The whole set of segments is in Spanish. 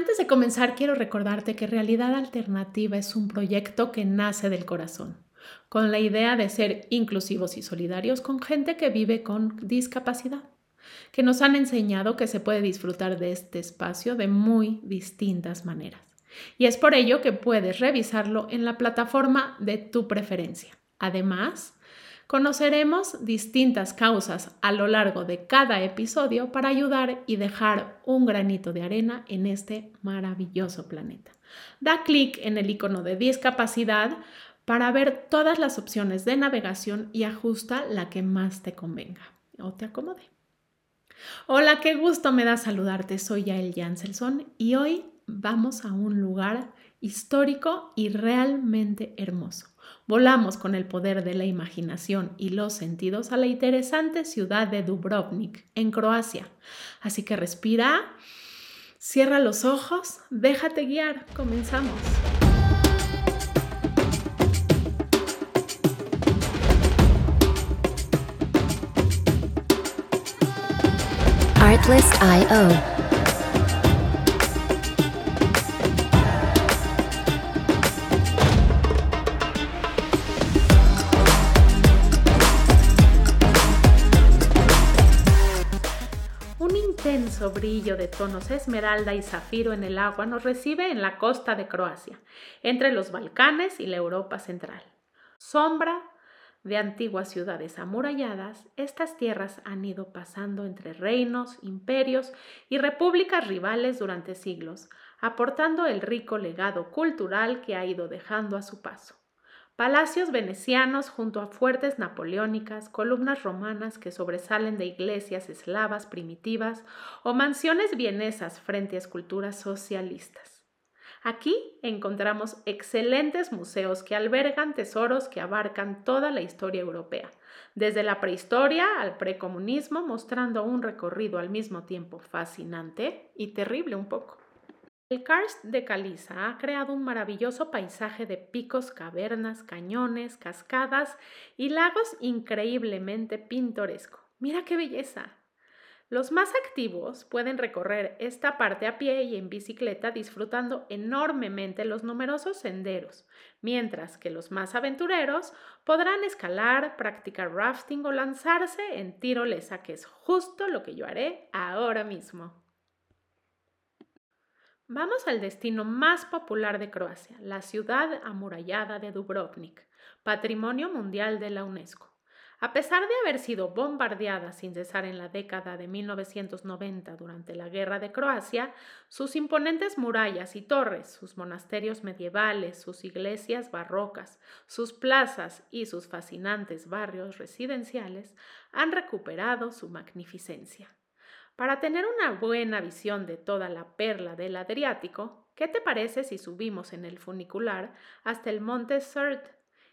Antes de comenzar, quiero recordarte que Realidad Alternativa es un proyecto que nace del corazón, con la idea de ser inclusivos y solidarios con gente que vive con discapacidad, que nos han enseñado que se puede disfrutar de este espacio de muy distintas maneras. Y es por ello que puedes revisarlo en la plataforma de tu preferencia. Además, Conoceremos distintas causas a lo largo de cada episodio para ayudar y dejar un granito de arena en este maravilloso planeta. Da clic en el icono de discapacidad para ver todas las opciones de navegación y ajusta la que más te convenga o te acomode. Hola, qué gusto me da saludarte. Soy Yael Janselson y hoy vamos a un lugar histórico y realmente hermoso. Volamos con el poder de la imaginación y los sentidos a la interesante ciudad de Dubrovnik, en Croacia. Así que respira, cierra los ojos, déjate guiar, comenzamos. Artlist.io brillo de tonos esmeralda y zafiro en el agua nos recibe en la costa de Croacia, entre los Balcanes y la Europa central. Sombra de antiguas ciudades amuralladas, estas tierras han ido pasando entre reinos, imperios y repúblicas rivales durante siglos, aportando el rico legado cultural que ha ido dejando a su paso. Palacios venecianos junto a fuertes napoleónicas, columnas romanas que sobresalen de iglesias eslavas primitivas o mansiones vienesas frente a esculturas socialistas. Aquí encontramos excelentes museos que albergan tesoros que abarcan toda la historia europea, desde la prehistoria al precomunismo, mostrando un recorrido al mismo tiempo fascinante y terrible un poco. El karst de Caliza ha creado un maravilloso paisaje de picos, cavernas, cañones, cascadas y lagos increíblemente pintoresco. Mira qué belleza. Los más activos pueden recorrer esta parte a pie y en bicicleta disfrutando enormemente los numerosos senderos, mientras que los más aventureros podrán escalar, practicar rafting o lanzarse en tirolesa, que es justo lo que yo haré ahora mismo. Vamos al destino más popular de Croacia, la ciudad amurallada de Dubrovnik, Patrimonio Mundial de la UNESCO. A pesar de haber sido bombardeada sin cesar en la década de 1990 durante la Guerra de Croacia, sus imponentes murallas y torres, sus monasterios medievales, sus iglesias barrocas, sus plazas y sus fascinantes barrios residenciales han recuperado su magnificencia. Para tener una buena visión de toda la perla del Adriático, ¿qué te parece si subimos en el funicular hasta el monte Surt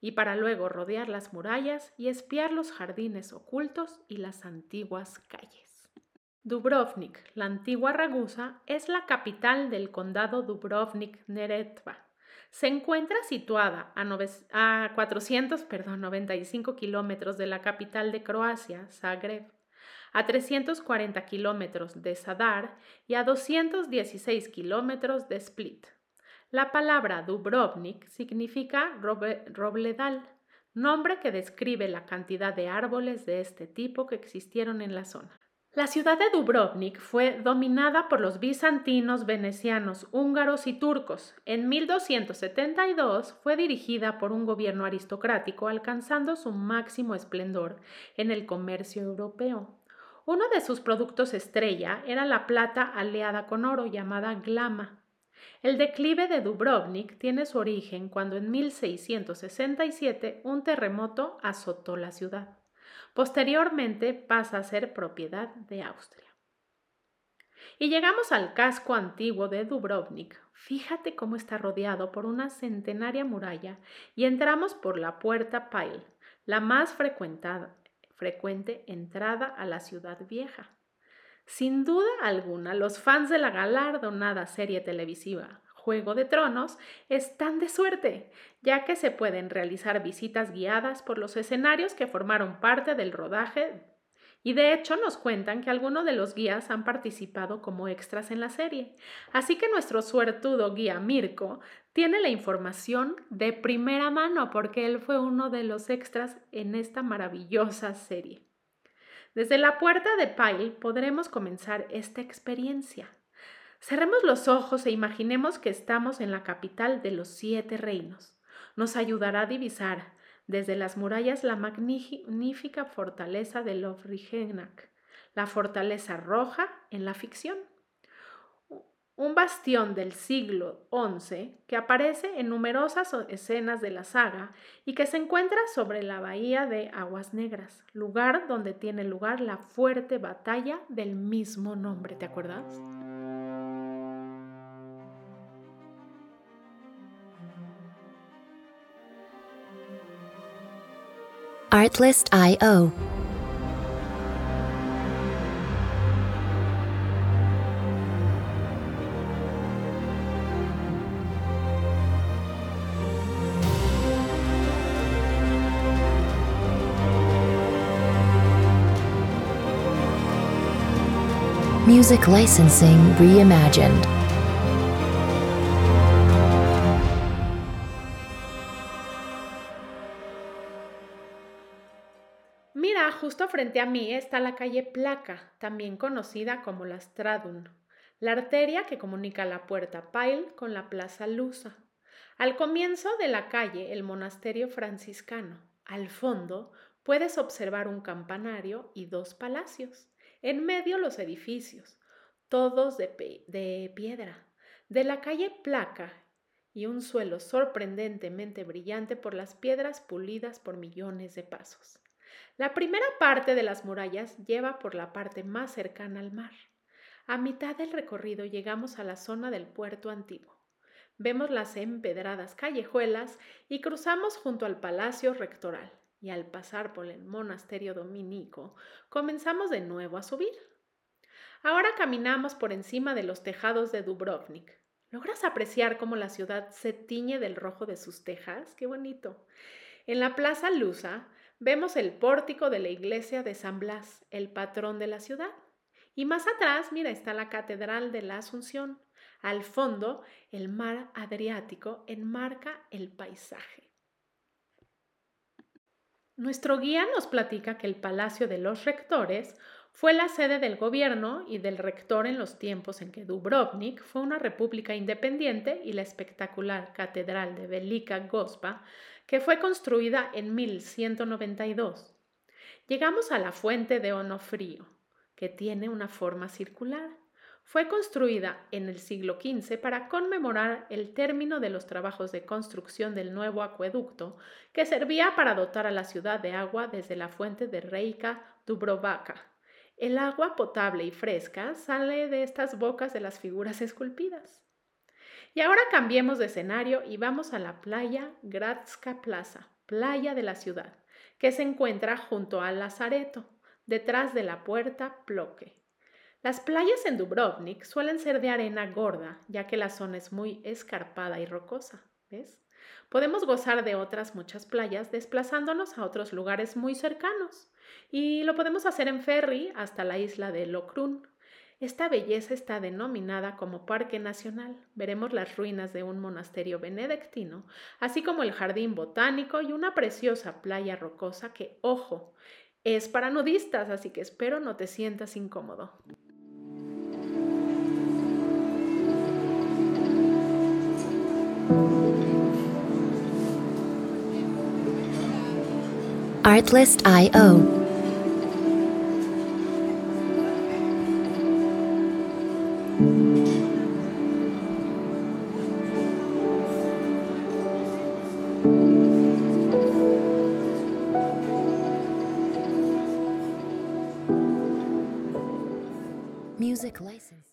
y para luego rodear las murallas y espiar los jardines ocultos y las antiguas calles? Dubrovnik, la antigua Ragusa, es la capital del condado Dubrovnik-Neretva. Se encuentra situada a, a 495 kilómetros de la capital de Croacia, Zagreb a 340 kilómetros de Sadar y a 216 kilómetros de Split. La palabra Dubrovnik significa robledal, nombre que describe la cantidad de árboles de este tipo que existieron en la zona. La ciudad de Dubrovnik fue dominada por los bizantinos, venecianos, húngaros y turcos. En 1272 fue dirigida por un gobierno aristocrático, alcanzando su máximo esplendor en el comercio europeo. Uno de sus productos estrella era la plata aleada con oro llamada glama. El declive de Dubrovnik tiene su origen cuando en 1667 un terremoto azotó la ciudad. Posteriormente pasa a ser propiedad de Austria. Y llegamos al casco antiguo de Dubrovnik. Fíjate cómo está rodeado por una centenaria muralla y entramos por la puerta Pile, la más frecuentada, frecuente entrada a la ciudad vieja. Sin duda alguna, los fans de la galardonada serie televisiva Juego de Tronos están de suerte, ya que se pueden realizar visitas guiadas por los escenarios que formaron parte del rodaje y de hecho nos cuentan que algunos de los guías han participado como extras en la serie. Así que nuestro suertudo guía Mirko tiene la información de primera mano porque él fue uno de los extras en esta maravillosa serie. Desde la puerta de Pyle podremos comenzar esta experiencia. Cerremos los ojos e imaginemos que estamos en la capital de los siete reinos. Nos ayudará a divisar desde las murallas la magnífica fortaleza de Lovrigenac, la fortaleza roja en la ficción. Un bastión del siglo XI que aparece en numerosas escenas de la saga y que se encuentra sobre la bahía de Aguas Negras, lugar donde tiene lugar la fuerte batalla del mismo nombre, ¿te acuerdas? Artlist.io Music Licensing Reimagined. A mí está la calle Placa, también conocida como la Stradun, la arteria que comunica la puerta Pyle con la Plaza Lusa. Al comienzo de la calle, el monasterio franciscano. Al fondo, puedes observar un campanario y dos palacios. En medio, los edificios, todos de piedra. De la calle Placa y un suelo sorprendentemente brillante por las piedras pulidas por millones de pasos. La primera parte de las murallas lleva por la parte más cercana al mar. A mitad del recorrido llegamos a la zona del puerto antiguo. Vemos las empedradas callejuelas y cruzamos junto al palacio rectoral. Y al pasar por el monasterio dominico, comenzamos de nuevo a subir. Ahora caminamos por encima de los tejados de Dubrovnik. ¿Logras apreciar cómo la ciudad se tiñe del rojo de sus tejas? ¡Qué bonito! En la Plaza Lusa vemos el pórtico de la iglesia de San Blas, el patrón de la ciudad. Y más atrás, mira, está la Catedral de la Asunción. Al fondo, el mar Adriático enmarca el paisaje. Nuestro guía nos platica que el Palacio de los Rectores fue la sede del gobierno y del rector en los tiempos en que Dubrovnik fue una república independiente y la espectacular Catedral de Velika Gospa que fue construida en 1192. Llegamos a la fuente de Onofrío, que tiene una forma circular. Fue construida en el siglo XV para conmemorar el término de los trabajos de construcción del nuevo acueducto que servía para dotar a la ciudad de agua desde la fuente de Reika Dubrovaca. El agua potable y fresca sale de estas bocas de las figuras esculpidas. Y ahora cambiemos de escenario y vamos a la playa Gradska Plaza, playa de la ciudad, que se encuentra junto al Lazareto, detrás de la puerta Ploque. Las playas en Dubrovnik suelen ser de arena gorda, ya que la zona es muy escarpada y rocosa, ¿ves? Podemos gozar de otras muchas playas desplazándonos a otros lugares muy cercanos, y lo podemos hacer en ferry hasta la isla de Lokrun, esta belleza está denominada como Parque Nacional. Veremos las ruinas de un monasterio benedictino, así como el jardín botánico y una preciosa playa rocosa que, ojo, es para nudistas, así que espero no te sientas incómodo. Artlist.io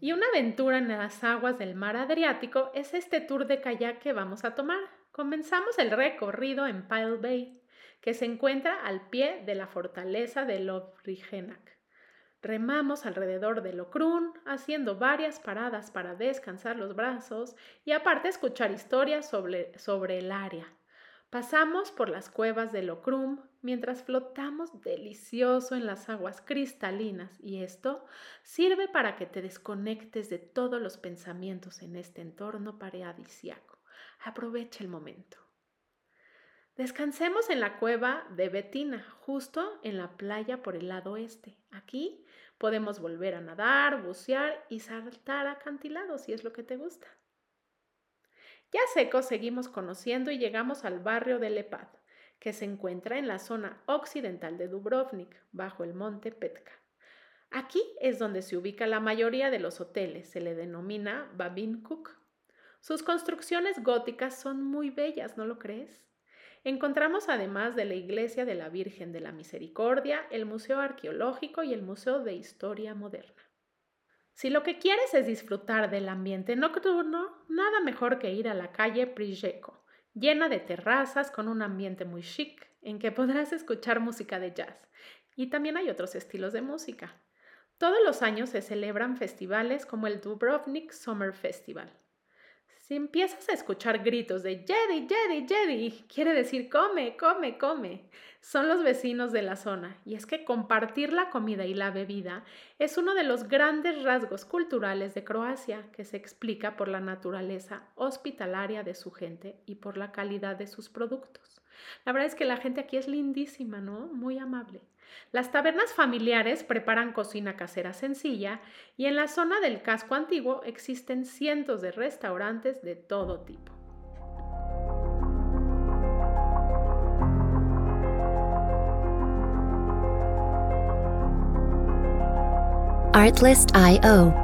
Y una aventura en las aguas del mar Adriático es este tour de kayak que vamos a tomar. Comenzamos el recorrido en Pile Bay, que se encuentra al pie de la fortaleza de Lovrigenac. Remamos alrededor del Ocrún, haciendo varias paradas para descansar los brazos y aparte escuchar historias sobre, sobre el área. Pasamos por las cuevas del Ocrum mientras flotamos delicioso en las aguas cristalinas y esto sirve para que te desconectes de todos los pensamientos en este entorno paradisiaco. Aprovecha el momento. Descansemos en la cueva de Betina, justo en la playa por el lado este. Aquí podemos volver a nadar, bucear y saltar acantilados si es lo que te gusta. Ya secos seguimos conociendo y llegamos al barrio de Lepad, que se encuentra en la zona occidental de Dubrovnik, bajo el monte Petka. Aquí es donde se ubica la mayoría de los hoteles, se le denomina Babin Cook. Sus construcciones góticas son muy bellas, ¿no lo crees? Encontramos además de la iglesia de la Virgen de la Misericordia, el Museo Arqueológico y el Museo de Historia Moderna. Si lo que quieres es disfrutar del ambiente nocturno, nada mejor que ir a la calle Prijeco, llena de terrazas con un ambiente muy chic en que podrás escuchar música de jazz. Y también hay otros estilos de música. Todos los años se celebran festivales como el Dubrovnik Summer Festival, si empiezas a escuchar gritos de Jedi, Jedi, Jedi, quiere decir come, come, come. Son los vecinos de la zona. Y es que compartir la comida y la bebida es uno de los grandes rasgos culturales de Croacia, que se explica por la naturaleza hospitalaria de su gente y por la calidad de sus productos. La verdad es que la gente aquí es lindísima, ¿no? Muy amable. Las tabernas familiares preparan cocina casera sencilla y en la zona del casco antiguo existen cientos de restaurantes de todo tipo. Artlist.io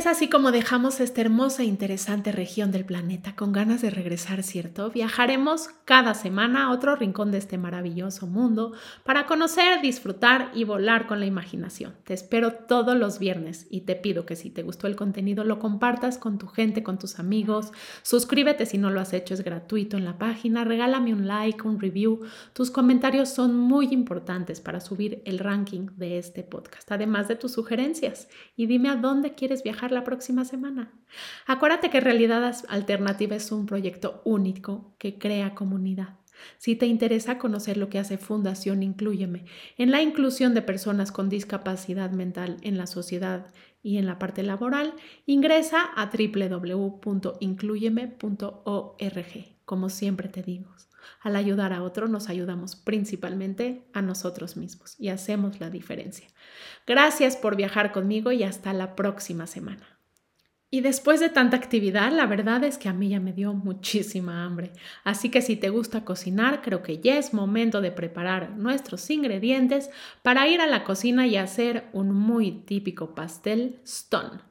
Es así como dejamos esta hermosa e interesante región del planeta con ganas de regresar, ¿cierto? Viajaremos cada semana a otro rincón de este maravilloso mundo para conocer, disfrutar y volar con la imaginación. Te espero todos los viernes y te pido que si te gustó el contenido lo compartas con tu gente, con tus amigos. Suscríbete si no lo has hecho, es gratuito en la página. Regálame un like, un review. Tus comentarios son muy importantes para subir el ranking de este podcast, además de tus sugerencias. Y dime a dónde quieres viajar la próxima semana. Acuérdate que Realidad Alternativa es un proyecto único que crea comunidad. Si te interesa conocer lo que hace Fundación Incluyeme en la inclusión de personas con discapacidad mental en la sociedad y en la parte laboral, ingresa a www.incluyeme.org. Como siempre te digo, al ayudar a otro nos ayudamos principalmente a nosotros mismos y hacemos la diferencia. Gracias por viajar conmigo y hasta la próxima semana. Y después de tanta actividad, la verdad es que a mí ya me dio muchísima hambre. Así que si te gusta cocinar, creo que ya es momento de preparar nuestros ingredientes para ir a la cocina y hacer un muy típico pastel stone.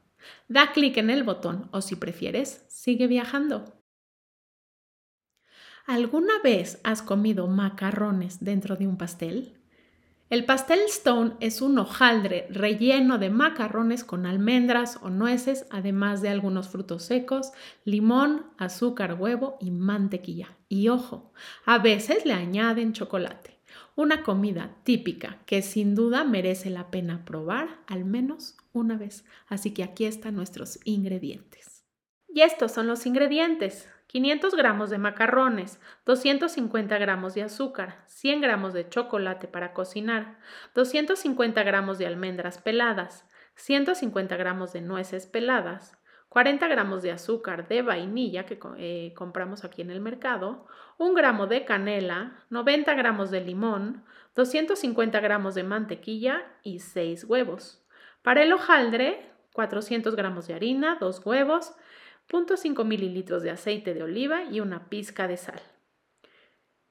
Da clic en el botón o si prefieres, sigue viajando. ¿Alguna vez has comido macarrones dentro de un pastel? El pastel stone es un hojaldre relleno de macarrones con almendras o nueces, además de algunos frutos secos, limón, azúcar, huevo y mantequilla. Y ojo, a veces le añaden chocolate. Una comida típica que sin duda merece la pena probar al menos una vez. Así que aquí están nuestros ingredientes. Y estos son los ingredientes. 500 gramos de macarrones, 250 gramos de azúcar, 100 gramos de chocolate para cocinar, 250 gramos de almendras peladas, 150 gramos de nueces peladas, 40 gramos de azúcar de vainilla que eh, compramos aquí en el mercado, 1 gramo de canela, 90 gramos de limón, 250 gramos de mantequilla y 6 huevos. Para el hojaldre, 400 gramos de harina, 2 huevos, 0.5 mililitros de aceite de oliva y una pizca de sal.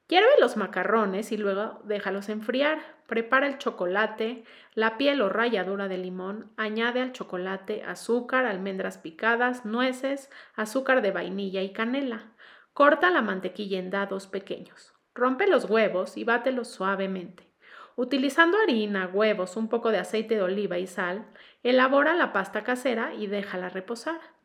Hierve los macarrones y luego déjalos enfriar. Prepara el chocolate, la piel o ralladura de limón, añade al chocolate azúcar, almendras picadas, nueces, azúcar de vainilla y canela. Corta la mantequilla en dados pequeños. Rompe los huevos y bátelos suavemente. Utilizando harina, huevos, un poco de aceite de oliva y sal, elabora la pasta casera y déjala reposar.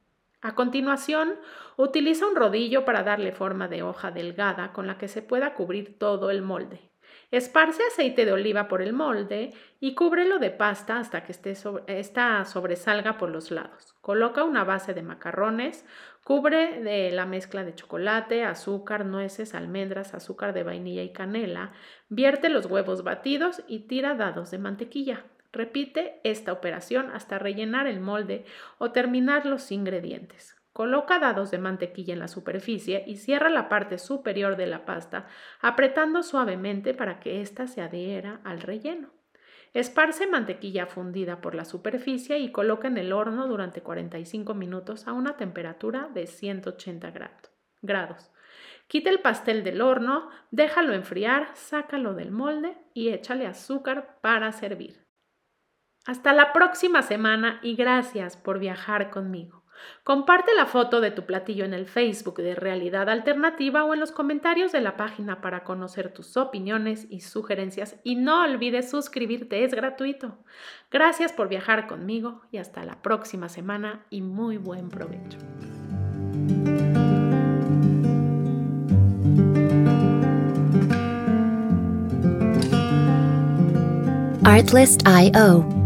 A continuación, utiliza un rodillo para darle forma de hoja delgada con la que se pueda cubrir todo el molde. Esparce aceite de oliva por el molde y cúbrelo de pasta hasta que esté esta sobresalga por los lados. Coloca una base de macarrones, cubre de la mezcla de chocolate, azúcar, nueces, almendras, azúcar de vainilla y canela, vierte los huevos batidos y tira dados de mantequilla. Repite esta operación hasta rellenar el molde o terminar los ingredientes. Coloca dados de mantequilla en la superficie y cierra la parte superior de la pasta apretando suavemente para que ésta se adhiera al relleno. Esparce mantequilla fundida por la superficie y coloca en el horno durante 45 minutos a una temperatura de 180 grados. Quita el pastel del horno, déjalo enfriar, sácalo del molde y échale azúcar para servir. Hasta la próxima semana y gracias por viajar conmigo. Comparte la foto de tu platillo en el Facebook de Realidad Alternativa o en los comentarios de la página para conocer tus opiniones y sugerencias y no olvides suscribirte, es gratuito. Gracias por viajar conmigo y hasta la próxima semana y muy buen provecho. Artlist.io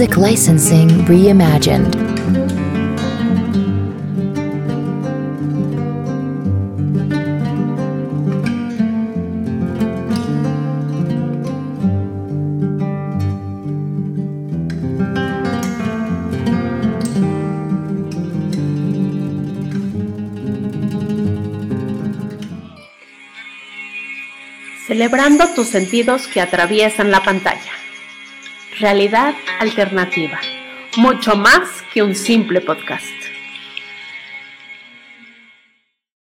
Music Licensing Reimagined. Celebrando tus sentidos que atraviesan la pantalla realidad alternativa, mucho más que un simple podcast.